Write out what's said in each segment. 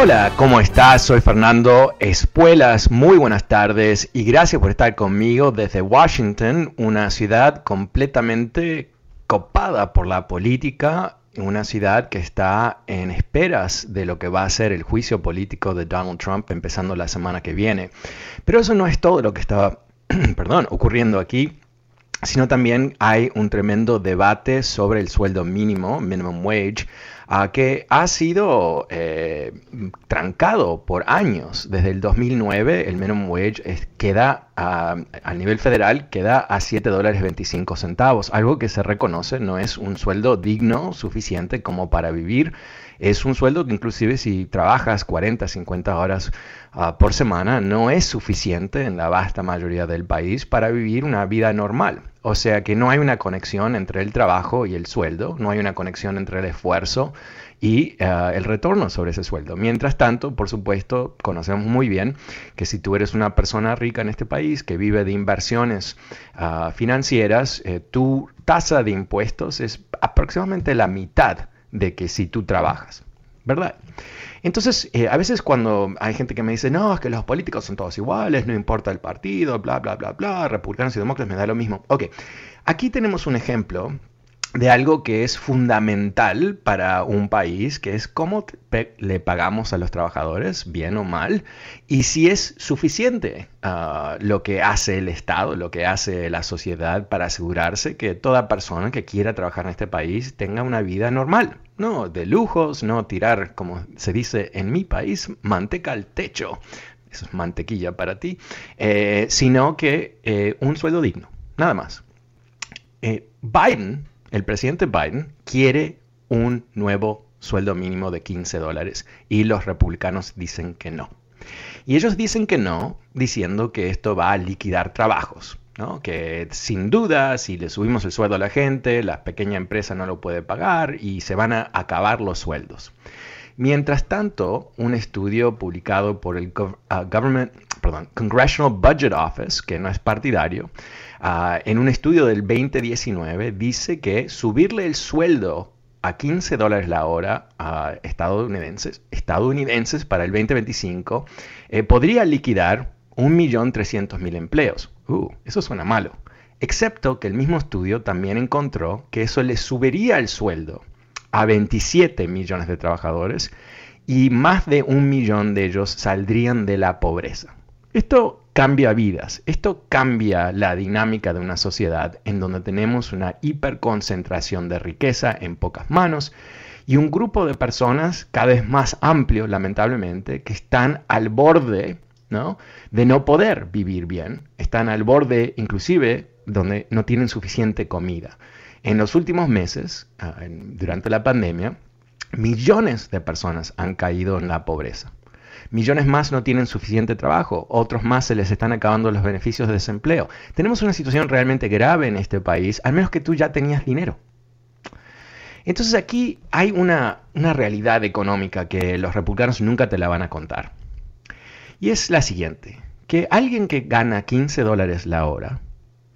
Hola, ¿cómo estás? Soy Fernando Espuelas. Muy buenas tardes y gracias por estar conmigo desde Washington, una ciudad completamente copada por la política, una ciudad que está en esperas de lo que va a ser el juicio político de Donald Trump empezando la semana que viene. Pero eso no es todo lo que está, ocurriendo aquí sino también hay un tremendo debate sobre el sueldo mínimo, minimum wage, que ha sido eh, trancado por años. Desde el 2009 el minimum wage queda a, nivel federal queda a 7 dólares 25 centavos, algo que se reconoce no es un sueldo digno suficiente como para vivir. Es un sueldo que inclusive si trabajas 40, 50 horas ah, por semana no es suficiente en la vasta mayoría del país para vivir una vida normal. O sea que no hay una conexión entre el trabajo y el sueldo, no hay una conexión entre el esfuerzo y eh, el retorno sobre ese sueldo. Mientras tanto, por supuesto, conocemos muy bien que si tú eres una persona rica en este país que vive de inversiones ah, financieras, eh, tu tasa de impuestos es aproximadamente la mitad de que si tú trabajas, ¿verdad? Entonces, eh, a veces cuando hay gente que me dice, no, es que los políticos son todos iguales, no importa el partido, bla, bla, bla, bla, republicanos y demócratas, me da lo mismo. Ok, aquí tenemos un ejemplo de algo que es fundamental para un país, que es cómo le pagamos a los trabajadores, bien o mal, y si es suficiente ah, lo que hace el Estado, lo que hace la sociedad para asegurarse que toda persona que quiera trabajar en este país tenga una vida normal, no de lujos, no tirar, como se dice en mi país, manteca al techo, eso es mantequilla para ti, eh, sino que eh, un sueldo digno, nada más. Eh, Biden el presidente Biden quiere un nuevo sueldo mínimo de 15 dólares y los republicanos dicen que no. Y ellos dicen que no, diciendo que esto va a liquidar trabajos, ¿no? que sin duda si le subimos el sueldo a la gente, la pequeña empresa no lo puede pagar y se van a acabar los sueldos. Mientras tanto, un estudio publicado por el uh, Government, perdón, Congressional Budget Office, que no es partidario, uh, en un estudio del 2019 dice que subirle el sueldo a 15 dólares la hora a estadounidenses, estadounidenses para el 2025 eh, podría liquidar 1.300.000 empleos. Uh, eso suena malo. Excepto que el mismo estudio también encontró que eso le subiría el sueldo a 27 millones de trabajadores y más de un millón de ellos saldrían de la pobreza. Esto cambia vidas, esto cambia la dinámica de una sociedad en donde tenemos una hiperconcentración de riqueza en pocas manos y un grupo de personas cada vez más amplio, lamentablemente, que están al borde ¿no? de no poder vivir bien, están al borde inclusive donde no tienen suficiente comida. En los últimos meses, ah, durante la pandemia, millones de personas han caído en la pobreza. Millones más no tienen suficiente trabajo, otros más se les están acabando los beneficios de desempleo. Tenemos una situación realmente grave en este país, al menos que tú ya tenías dinero. Entonces aquí hay una, una realidad económica que los republicanos nunca te la van a contar. Y es la siguiente, que alguien que gana 15 dólares la hora,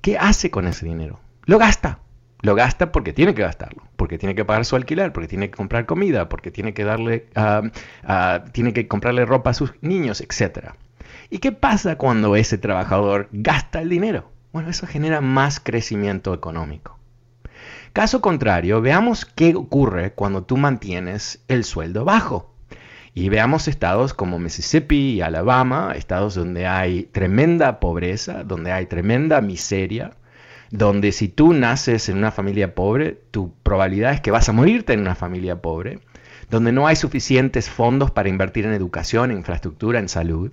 ¿qué hace con ese dinero? Lo gasta. Lo gasta porque tiene que gastarlo, porque tiene que pagar su alquiler, porque tiene que comprar comida, porque tiene que darle, ah, ah, tiene que comprarle ropa a sus niños, etc. ¿Y qué pasa cuando ese trabajador gasta el dinero? Bueno, eso genera más crecimiento económico. Caso contrario, veamos qué ocurre cuando tú mantienes el sueldo bajo. Y veamos estados como Mississippi y Alabama, estados donde hay tremenda pobreza, donde hay tremenda miseria, donde si tú naces en una familia pobre, tu probabilidad es que vas a morirte en una familia pobre, donde no hay suficientes fondos para invertir en educación, en infraestructura, en salud,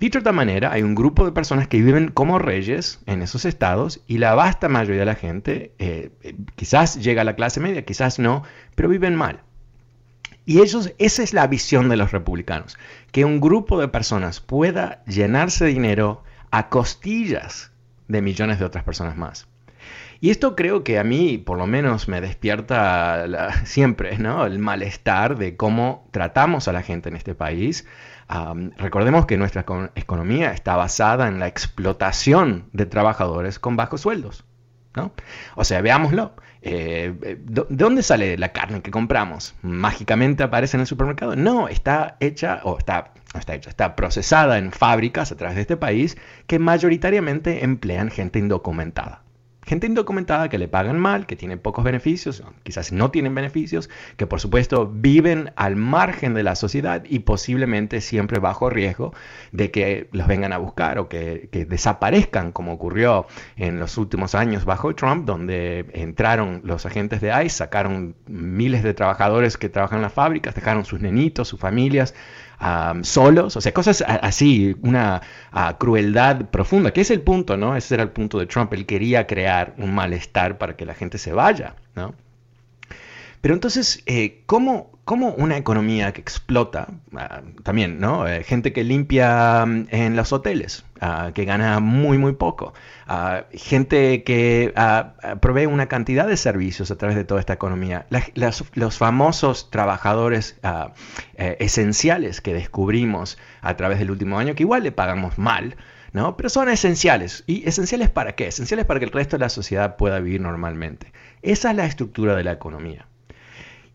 Dicho de otra manera, hay un grupo de personas que viven como reyes en esos estados y la vasta mayoría de la gente eh, quizás llega a la clase media, quizás no, pero viven mal. Y ellos, esa es la visión de los republicanos, que un grupo de personas pueda llenarse de dinero a costillas de millones de otras personas más. Y esto creo que a mí, por lo menos, me despierta siempre ¿no? el malestar de cómo tratamos a la gente en este país. recordemos que nuestra economía está basada en la explotación de trabajadores con bajos sueldos. ¿no? O sea, veámoslo. Eh, ¿De dónde sale la carne que compramos? ¿Mágicamente aparece en el supermercado? No, está hecha o está, está hecha, está procesada en fábricas a través de este país que mayoritariamente emplean gente indocumentada. Gente indocumentada que le pagan mal, que tienen pocos beneficios, quizás no tienen beneficios, que por supuesto viven al margen de la sociedad y posiblemente siempre bajo riesgo de que los vengan a buscar o que, desaparezcan, como ocurrió en los últimos años bajo Trump, donde entraron los agentes de ICE, sacaron miles de trabajadores que trabajan en las fábricas, dejaron sus nenitos, sus familias, solos, o sea, cosas así, una crueldad profunda, que es el punto, ¿no? Ese era el punto de Trump, él quería crear un malestar para que la gente se vaya, ¿no? Pero entonces, eh, ¿cómo, una economía que explota, ah, también, ¿no? Eh, gente que limpia mm, en los hoteles, ah, que gana muy, muy poco, ah, gente que provee una cantidad de servicios a través de toda esta economía, los famosos trabajadores eh, esenciales que descubrimos a través del último año, que igual le pagamos mal, ¿no? Pero son esenciales. ¿Y esenciales para qué? Esenciales para que el resto de la sociedad pueda vivir normalmente. Esa es la estructura de la economía.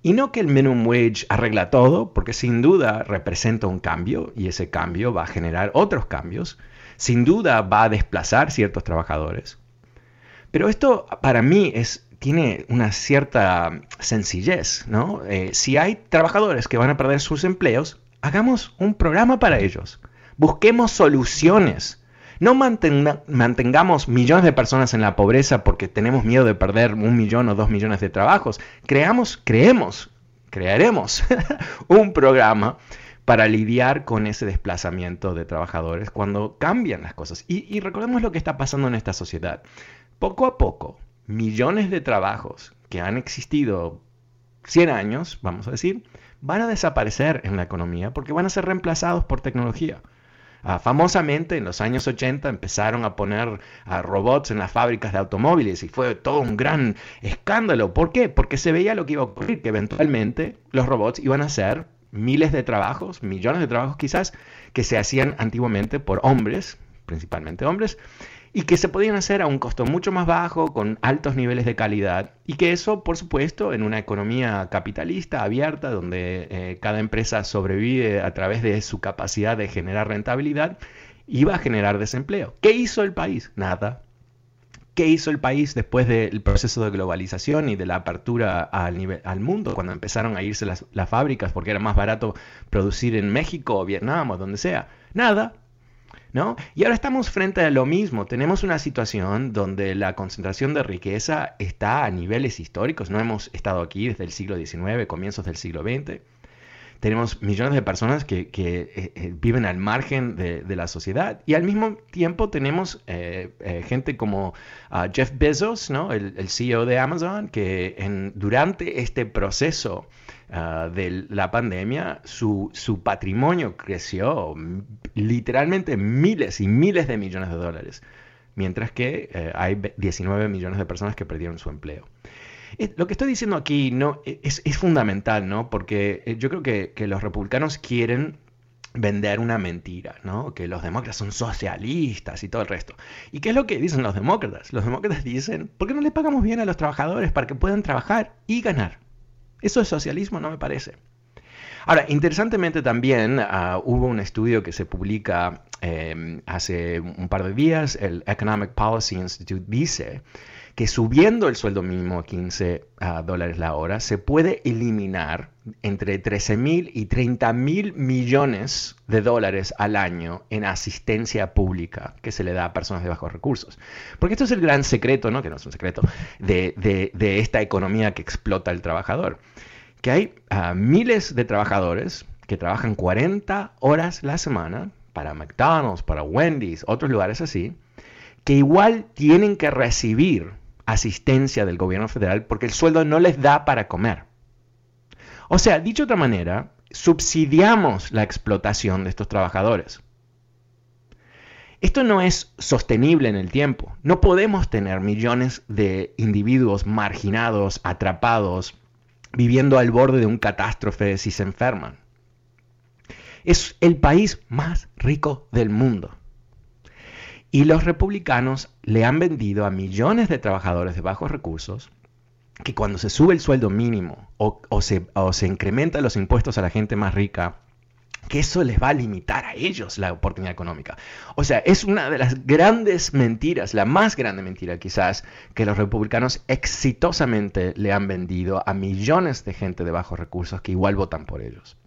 Y no que el minimum wage arregla todo, porque sin duda representa un cambio y ese cambio va a generar otros cambios. Sin duda va a desplazar ciertos trabajadores. Pero esto para mí es, tiene una cierta sencillez, ¿no? Eh, si hay trabajadores que van a perder sus empleos, hagamos un programa para ellos. Busquemos soluciones no mantengamos millones de personas en la pobreza porque tenemos miedo de perder un millón o dos millones de trabajos. Creamos, creemos, crearemos un programa para lidiar con ese desplazamiento de trabajadores cuando cambian las cosas. Y, y recordemos lo que está pasando en esta sociedad. Poco a poco, millones de trabajos que han existido 100 años, vamos a decir, van a desaparecer en la economía porque van a ser reemplazados por tecnología. Ah, famosamente en los años 80 empezaron a poner a robots en las fábricas de automóviles y fue todo un gran escándalo. ¿Por qué? Porque se veía lo que iba a ocurrir, que eventualmente los robots iban a hacer miles de trabajos, millones de trabajos quizás, que se hacían antiguamente por hombres, principalmente hombres, y que se podían hacer a un costo mucho más bajo, con altos niveles de calidad, y que eso, por supuesto, en una economía capitalista abierta, donde eh, cada empresa sobrevive a través de su capacidad de generar rentabilidad, iba a generar desempleo. ¿Qué hizo el país? Nada. ¿Qué hizo el país después del proceso de globalización y de la apertura al, mundo, cuando empezaron a irse las, las fábricas porque era más barato producir en México o Vietnam o donde sea? Nada, ¿No? Y ahora estamos frente a lo mismo. Tenemos una situación donde la concentración de riqueza está a niveles históricos. No hemos estado aquí desde el siglo XIX, comienzos del siglo XX. Tenemos millones de personas que, eh, eh, viven al margen de, la sociedad y al mismo tiempo tenemos eh, gente como ah, Jeff Bezos, ¿no? el, CEO de Amazon, que durante este proceso Ah, de la pandemia, su, su, patrimonio creció literalmente miles y miles de millones de dólares, mientras que eh, hay 19 millones de personas que perdieron su empleo. Eh, lo que estoy diciendo aquí no, e, es, es fundamental, ¿no? Porque eh, yo creo que, que los republicanos quieren vender una mentira, ¿no? Que los demócratas son socialistas y todo el resto. ¿Y qué es lo que dicen los demócratas? Los demócratas dicen, ¿por qué no le pagamos bien a los trabajadores para que puedan trabajar y ganar? Eso es socialismo, no me parece. Ahora, interesantemente también ah, hubo un estudio que se publica em, hace un par de días, el Economic Policy Institute dice que subiendo el sueldo mínimo a 15 ah, dólares la hora se puede eliminar entre 13 mil y 30 mil millones de dólares al año en asistencia pública que se le da a personas de bajos recursos. Porque esto es el gran secreto, ¿no? que no es un secreto, de, esta economía que explota el trabajador. Que hay ah, miles de trabajadores que trabajan 40 horas la semana para McDonald's, para Wendy's, otros lugares así, que igual tienen que recibir asistencia del gobierno federal porque el sueldo no les da para comer. O sea, dicho de otra manera, subsidiamos la explotación de estos trabajadores. Esto no es sostenible en el tiempo. No podemos tener millones de individuos marginados, atrapados, viviendo al borde de un catástrofe si se enferman. Es el país más rico del mundo. Y los republicanos le han vendido a millones de trabajadores de bajos recursos que cuando se sube el sueldo mínimo o, se, o se incrementan los impuestos a la gente más rica, que eso les va a limitar a ellos la oportunidad económica. O sea, es una de las grandes mentiras, la más grande mentira quizás, que los republicanos exitosamente le han vendido a millones de gente de bajos recursos que igual votan por ellos.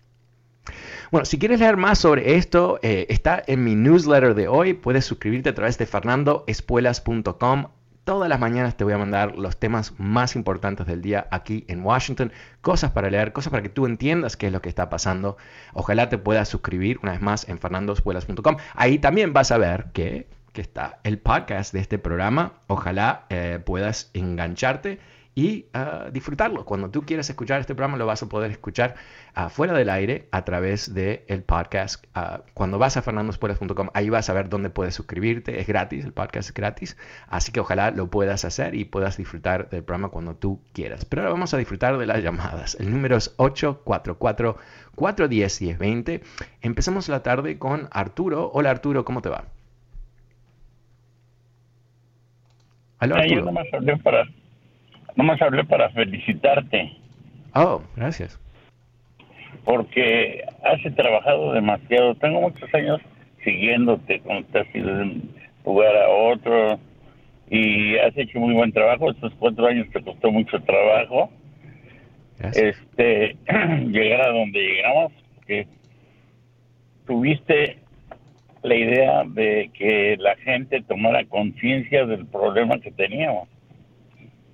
Bueno, si quieres leer más sobre esto, eh, está en mi newsletter de hoy. Puedes suscribirte a través de fernandoespuelas.com Todas las mañanas te voy a mandar los temas más importantes del día aquí en Washington, cosas para leer, cosas para que tú entiendas qué es lo que está pasando. Ojalá te puedas suscribir una vez más en fernandospuelas.com. Ahí también vas a ver que, está el podcast de este programa. Ojalá eh, puedas engancharte y ah, disfrutarlo. Cuando tú quieras escuchar este programa lo vas a poder escuchar uh, fuera del aire a través del el podcast. Ah, cuando vas a fernandospuelas.com ahí vas a ver dónde puedes suscribirte. Es gratis, el podcast es gratis. Así que ojalá lo puedas hacer y puedas disfrutar del programa cuando tú quieras. Pero ahora vamos a disfrutar de las llamadas. El número es 844-410-1020. Empezamos la tarde con Arturo. Hola Arturo, ¿cómo te va? Hola Arturo. Nomás hablé para felicitarte. Oh, gracias. Porque has trabajado demasiado. Tengo muchos años siguiéndote, como te has ido de un lugar a otro. Y has hecho muy buen trabajo. Estos cuatro años te costó mucho trabajo. Este, llegar a donde llegamos. Que tuviste la idea de que la gente tomara conciencia del problema que teníamos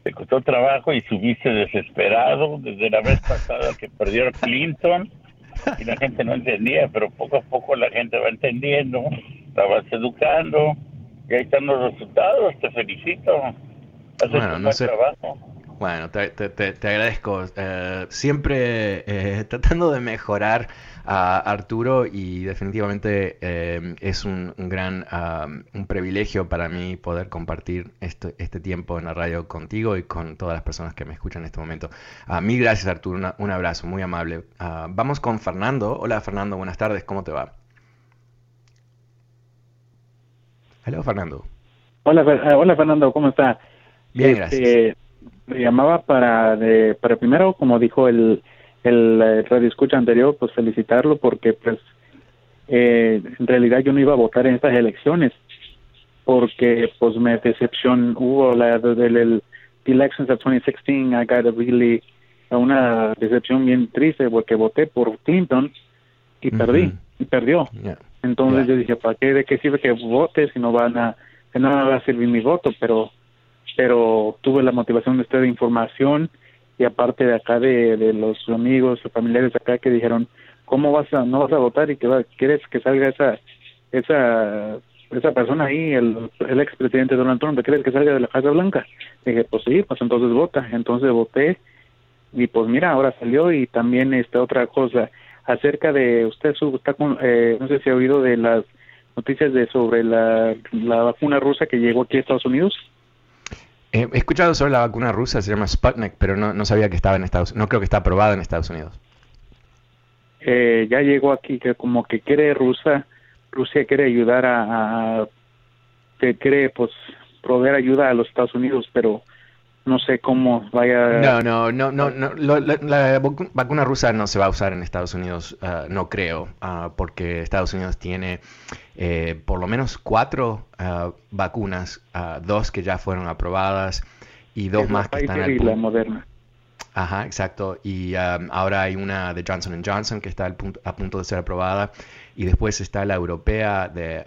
te costó trabajo y subiste desesperado desde la vez pasada que perdió Clinton y la gente no entendía, pero poco a poco la gente va entendiendo, estabas educando y ahí están los resultados, te felicito. Haces bueno, no sé. trabajo. Bueno, te, te, agradezco. Eh, siempre eh, tratando de mejorar a Arturo y definitivamente eh, es un, gran un privilegio para mí poder compartir este, este tiempo en la radio contigo y con todas las personas que me escuchan en este momento. Uh, mil gracias Arturo, un abrazo muy amable. Ah, vamos con Fernando. Hola Fernando, buenas tardes, ¿cómo te va? Hola Fernando. Hola, eh, hola Fernando, ¿cómo está? Bien, este, me llamaba para, para primero, como dijo el, el, eh, radio escucha anterior, pues felicitarlo porque pues eh, en realidad yo no iba a votar en estas elecciones porque pues me decepción hubo la del el, elections of 2016 I got a really una decepción bien triste porque voté por Clinton y perdí y perdió. Entonces yo dije para qué de qué sirve que vote si no van a que no va a servir mi voto pero pero tuve la motivación de estar de información y aparte de acá de, de los amigos o familiares acá que dijeron cómo vas a no vas a votar y que va, quieres que salga esa esa esa persona ahí el, el expresidente Donald Trump quieres que salga de la Casa Blanca dije pues sí pues entonces vota entonces voté y pues mira ahora salió y también esta otra cosa acerca de usted está con, eh, no sé si ha oído de las noticias de sobre la, la vacuna rusa que llegó aquí a Estados Unidos He escuchado sobre la vacuna rusa, se llama Sputnik, pero no, no sabía que estaba en Estados Unidos. No creo que está aprobada en Estados Unidos. Eh, ya llegó aquí que como que quiere Rusia, Rusia quiere ayudar a, que quiere pues proveer ayuda a los Estados Unidos, pero no sé cómo vaya. No, no, no, no, no la, vacuna rusa no se va a usar en Estados Unidos, ah, no creo, uh, porque Estados Unidos tiene eh, por lo menos cuatro uh, vacunas, dos que ya fueron aprobadas y dos más que están y la moderna. Ajá, exacto. Y ahora hay una de Johnson Johnson que está al punto, a punto de ser aprobada y después está la europea de,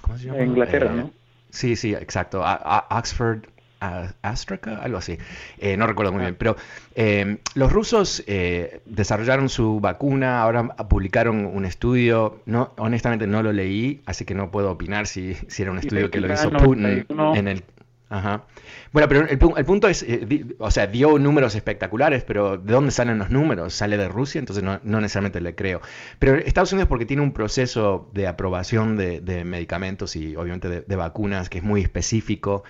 ¿cómo se llama? Inglaterra, eh, ¿no? Sí, sí, exacto. Oxford Astraca, algo así, eh, no recuerdo muy bien, pero eh, los rusos eh, desarrollaron su vacuna, ahora publicaron un estudio, no, honestamente no lo leí, así que no puedo opinar si, si era un estudio que lo hizo Putin en el Ajá. Bueno, pero el, punto es, eh, o sea, dio números espectaculares, pero ¿de dónde salen los números? ¿Sale de Rusia? Entonces no, necesariamente le creo. Pero Estados Unidos porque tiene un proceso de aprobación de, medicamentos y obviamente de, vacunas que es muy específico,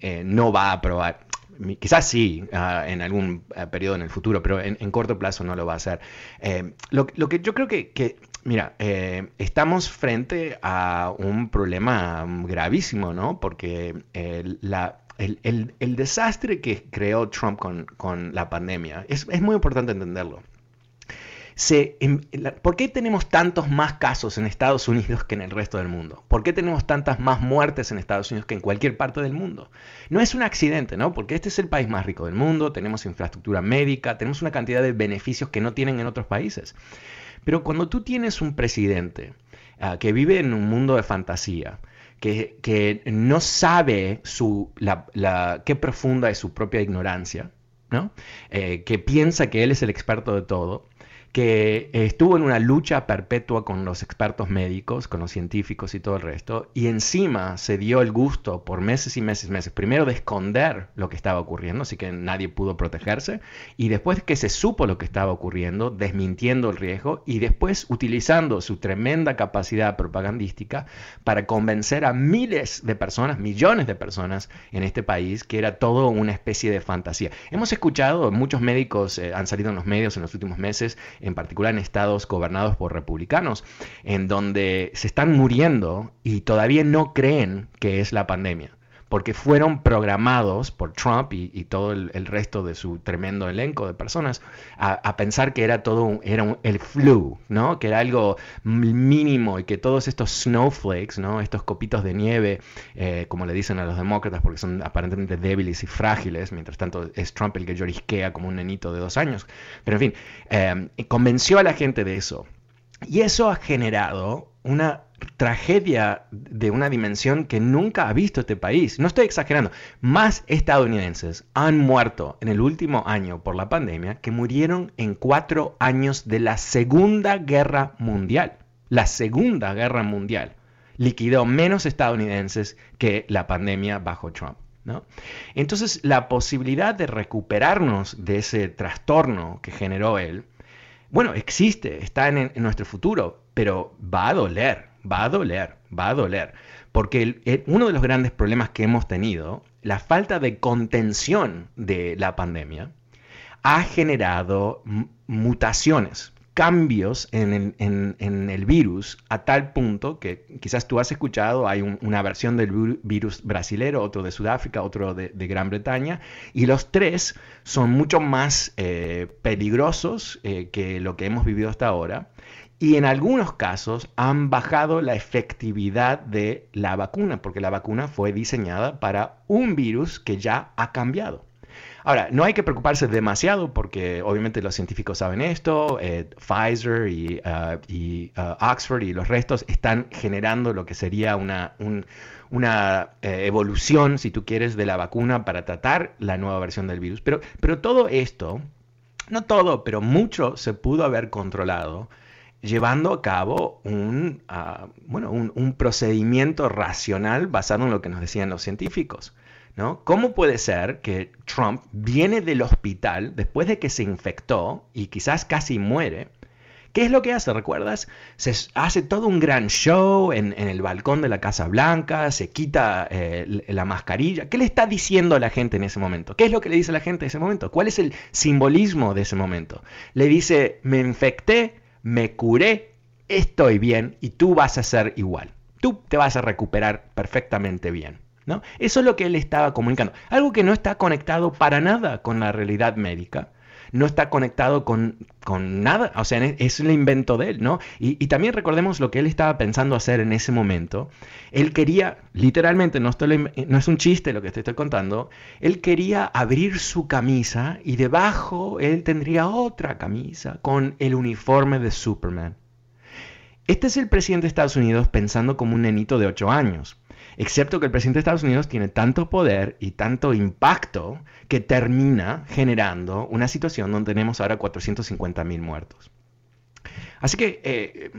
eh, no va a aprobar. Quizás sí, ah, en algún eh, periodo en el futuro, pero en, corto plazo no lo va a hacer. Lo, lo, que yo creo que Mira, eh, estamos frente a un problema gravísimo, ¿no? Porque el, desastre que creó Trump con, la pandemia es, muy importante entenderlo. Em, ¿Por qué tenemos tantos más casos en Estados Unidos que en el resto del mundo? ¿Por qué tenemos tantas más muertes en Estados Unidos que en cualquier parte del mundo? No es un accidente, ¿no? Porque este es el país más rico del mundo, tenemos infraestructura médica, tenemos una cantidad de beneficios que no tienen en otros países. Pero cuando tú tienes un presidente ah, que vive en un mundo de fantasía, que, no sabe su, la, qué profunda es su propia ignorancia, ¿no? Eh, que piensa que él es el experto de todo, que estuvo en una lucha perpetua con los expertos médicos, con los científicos y todo el resto, y encima se dio el gusto por meses y meses y meses, primero de esconder lo que estaba ocurriendo, así que nadie pudo protegerse, y después que se supo lo que estaba ocurriendo, desmintiendo el riesgo, y después utilizando su tremenda capacidad propagandística para convencer a miles de personas, millones de personas en este país, que era todo una especie de fantasía. Hemos escuchado, muchos médicos eh, han salido en los medios en los últimos meses, en particular en estados gobernados por republicanos, en donde se están muriendo y todavía no creen que es la pandemia porque fueron programados por Trump y, todo el, resto de su tremendo elenco de personas a, pensar que era todo era el flu, ¿no? Que era algo mínimo y que todos estos snowflakes, ¿no? Estos copitos de nieve, eh, como le dicen a los demócratas, porque son aparentemente débiles y frágiles, mientras tanto es Trump el que llorisquea como un nenito de dos años. Pero en fin, eh, convenció a la gente de eso. Y eso ha generado una tragedia de una dimensión que nunca ha visto este país. No estoy exagerando. Más estadounidenses han muerto en el último año por la pandemia que murieron en cuatro años de la Segunda Guerra Mundial. La Segunda Guerra Mundial liquidó menos estadounidenses que la pandemia bajo Trump. ¿no? Entonces, la posibilidad de recuperarnos de ese trastorno que generó él, bueno, existe, está en, en nuestro futuro, pero va a doler va a doler, va a doler. Porque uno de los grandes problemas que hemos tenido, la falta de contención de la pandemia, ha generado mutaciones, cambios en el, virus a tal punto que quizás tú has escuchado, hay una versión del virus brasilero, otro de Sudáfrica, otro de, Gran Bretaña, y los tres son mucho más eh, peligrosos eh, que lo que hemos vivido hasta ahora y en algunos casos han bajado la efectividad de la vacuna, porque la vacuna fue diseñada para un virus que ya ha cambiado. Ahora, no hay que preocuparse demasiado porque obviamente los científicos saben esto, eh, Pfizer y, uh, uh, Oxford y los restos están generando lo que sería una, eh, evolución, si tú quieres, de la vacuna para tratar la nueva versión del virus. Pero todo esto, no todo, pero mucho se pudo haber controlado llevando a cabo un, ah, bueno, un, procedimiento racional basado en lo que nos decían los científicos. ¿no? ¿Cómo puede ser que Trump viene del hospital después de que se infectó y quizás casi muere? ¿Qué es lo que hace? ¿Recuerdas? Se hace todo un gran show en, el balcón de la Casa Blanca, se quita eh, la mascarilla. ¿Qué le está diciendo a la gente en ese momento? ¿Qué es lo que le dice a la gente en ese momento? ¿Cuál es el simbolismo de ese momento? Le dice, me infecté, me curé, estoy bien y tú vas a ser igual. Tú te vas a recuperar perfectamente bien. ¿no? Eso es lo que él estaba comunicando. Algo que no está conectado para nada con la realidad médica no está conectado con, nada, o sea, es el invento de él, ¿no? Y, también recordemos lo que él estaba pensando hacer en ese momento. Él quería, literalmente, no, no es un chiste lo que te estoy contando, él quería abrir su camisa y debajo él tendría otra camisa con el uniforme de Superman. Este es el presidente de Estados Unidos pensando como un nenito de 8 años. Excepto que el presidente de Estados Unidos tiene tanto poder y tanto impacto que termina generando una situación donde tenemos ahora 450 mil muertos. Así que eh,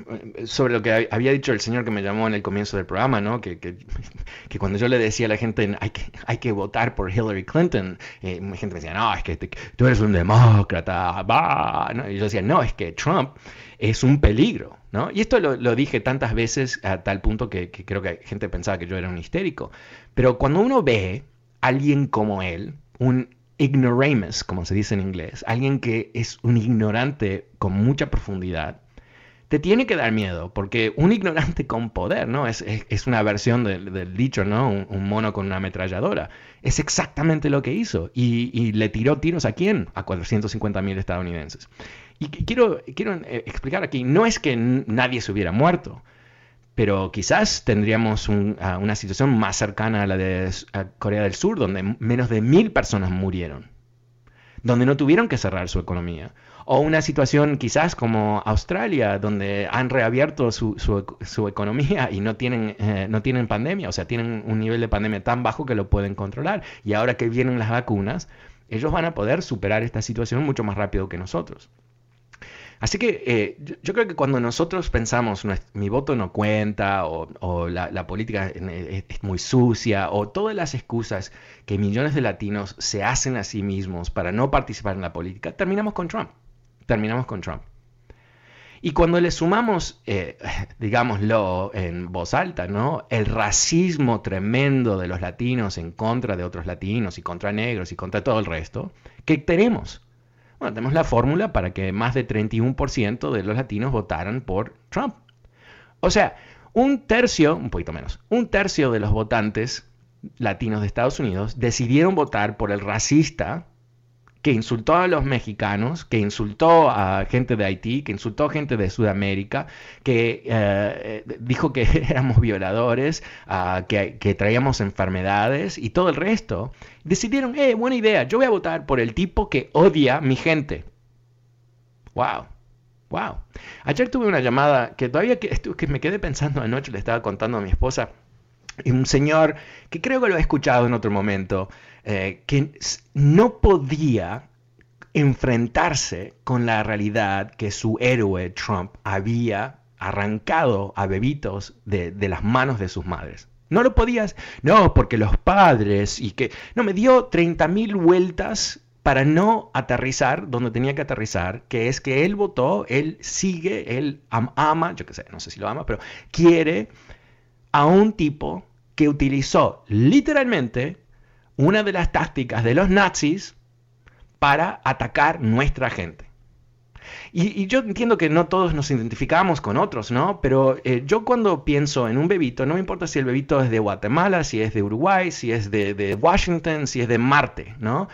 sobre lo que había dicho el señor que me llamó en el comienzo del programa, ¿no? que, que, cuando yo le decía a la gente hay que, hay que votar por Hillary Clinton, eh, la gente me decía, no, es que tú eres un demócrata, va. Y yo decía, no, es que Trump es un peligro. ¿no? Y esto lo, dije tantas veces a tal punto que, que creo que gente pensaba que yo era un histérico. Pero cuando uno ve a alguien como él, un ignoramus, como se dice en inglés, alguien que es un ignorante con mucha profundidad, te tiene que dar miedo, porque un ignorante con poder, ¿no? Es, es, una versión del, dicho, ¿no? Un, mono con una ametralladora. Es exactamente lo que hizo. Y, le tiró tiros a quién? A 450 mil estadounidenses. Y quiero, quiero eh, explicar aquí, no es que nadie se hubiera muerto, pero quizás tendríamos una situación más cercana a la de Corea del Sur, donde menos de mil personas murieron, donde no tuvieron que cerrar su economía o una situación quizás como Australia, donde han reabierto su, su, economía y no tienen, eh, no tienen pandemia, o sea, tienen un nivel de pandemia tan bajo que lo pueden controlar. Y ahora que vienen las vacunas, ellos van a poder superar esta situación mucho más rápido que nosotros. Así que eh, yo, creo que cuando nosotros pensamos mi voto no cuenta o, la, política es, es, muy sucia o todas las excusas que millones de latinos se hacen a sí mismos para no participar en la política, terminamos con Trump terminamos con Trump. Y cuando le sumamos, eh, digámoslo en voz alta, ¿no? El racismo tremendo de los latinos en contra de otros latinos y contra negros y contra todo el resto, ¿qué tenemos? Bueno, tenemos la fórmula para que más de 31% de los latinos votaran por Trump. O sea, un tercio, un poquito menos, un tercio de los votantes latinos de Estados Unidos decidieron votar por el racista que insultó a los mexicanos, que insultó a gente de Haití, que insultó a gente de Sudamérica, que eh, dijo que éramos violadores, ah, que, traíamos enfermedades y todo el resto, decidieron, eh, buena idea, yo voy a votar por el tipo que odia a mi gente. ¡Wow! ¡Wow! Ayer tuve una llamada que todavía que me quedé pensando anoche, le estaba contando a mi esposa, y un señor que creo que lo he escuchado en otro momento, eh, que no podía enfrentarse con la realidad que su héroe Trump había arrancado a bebitos de, de las manos de sus madres. No lo podías, no, porque los padres y que, no, me dio 30 mil vueltas para no aterrizar donde tenía que aterrizar, que es que él votó, él sigue, él ama, yo qué sé, no sé si lo ama, pero quiere a un tipo que utilizó literalmente una de las tácticas de los nazis para atacar nuestra gente. Y, yo entiendo que no todos nos identificamos con otros, ¿no? Pero eh, yo cuando pienso en un bebito, no me importa si el bebito es de Guatemala, si es de Uruguay, si es de, de Washington, si es de Marte, ¿no?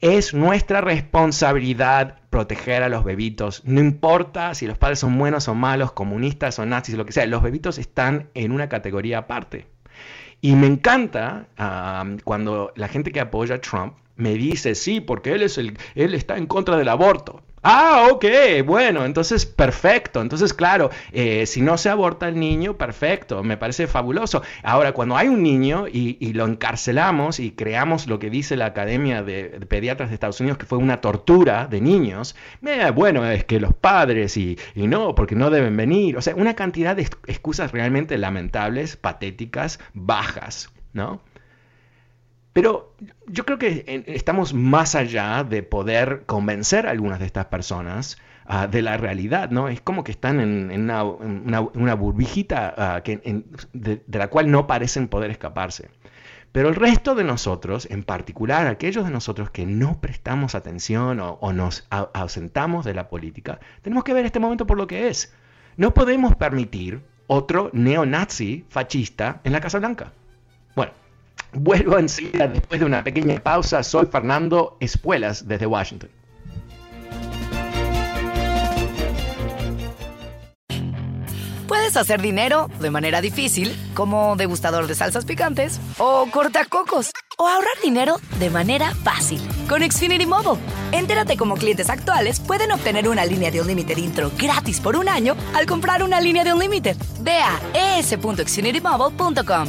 Es nuestra responsabilidad proteger a los bebitos. No importa si los padres son buenos o malos, comunistas o nazis, lo que sea, los bebitos están en una categoría aparte. Y me encanta cuando la gente que apoya a Trump me dice, sí, porque él, es el, él está en contra del aborto. Ah, ok, bueno, entonces perfecto. Entonces, claro, eh, si no se aborta el niño, perfecto, me parece fabuloso. Ahora, cuando hay un niño y, lo encarcelamos y creamos lo que dice la Academia de, Pediatras de Estados Unidos, que fue una tortura de niños, eh, bueno, es que los padres y, y no, porque no deben venir. O sea, una cantidad de excusas realmente lamentables, patéticas, bajas, ¿no? Pero yo creo que estamos más allá de poder convencer a algunas de estas personas ah, de la realidad, ¿no? Es como que están en, una, burbijita ah, de, la cual no parecen poder escaparse. Pero el resto de nosotros, en particular aquellos de nosotros que no prestamos atención o nos ausentamos de la política, tenemos que ver este momento por lo que es. No podemos permitir otro neonazi fascista en la Casa Blanca. Vuelvo enseguida después de una pequeña pausa. Soy Fernando Espuelas desde Washington. Puedes hacer dinero de manera difícil, como degustador de salsas picantes, o cortacocos, o ahorrar dinero de manera fácil con Xfinity Mobile. Entérate cómo clientes actuales pueden obtener una línea de un límite intro gratis por un año al comprar una línea de un límite. Ve a es.xfinitymobile.com.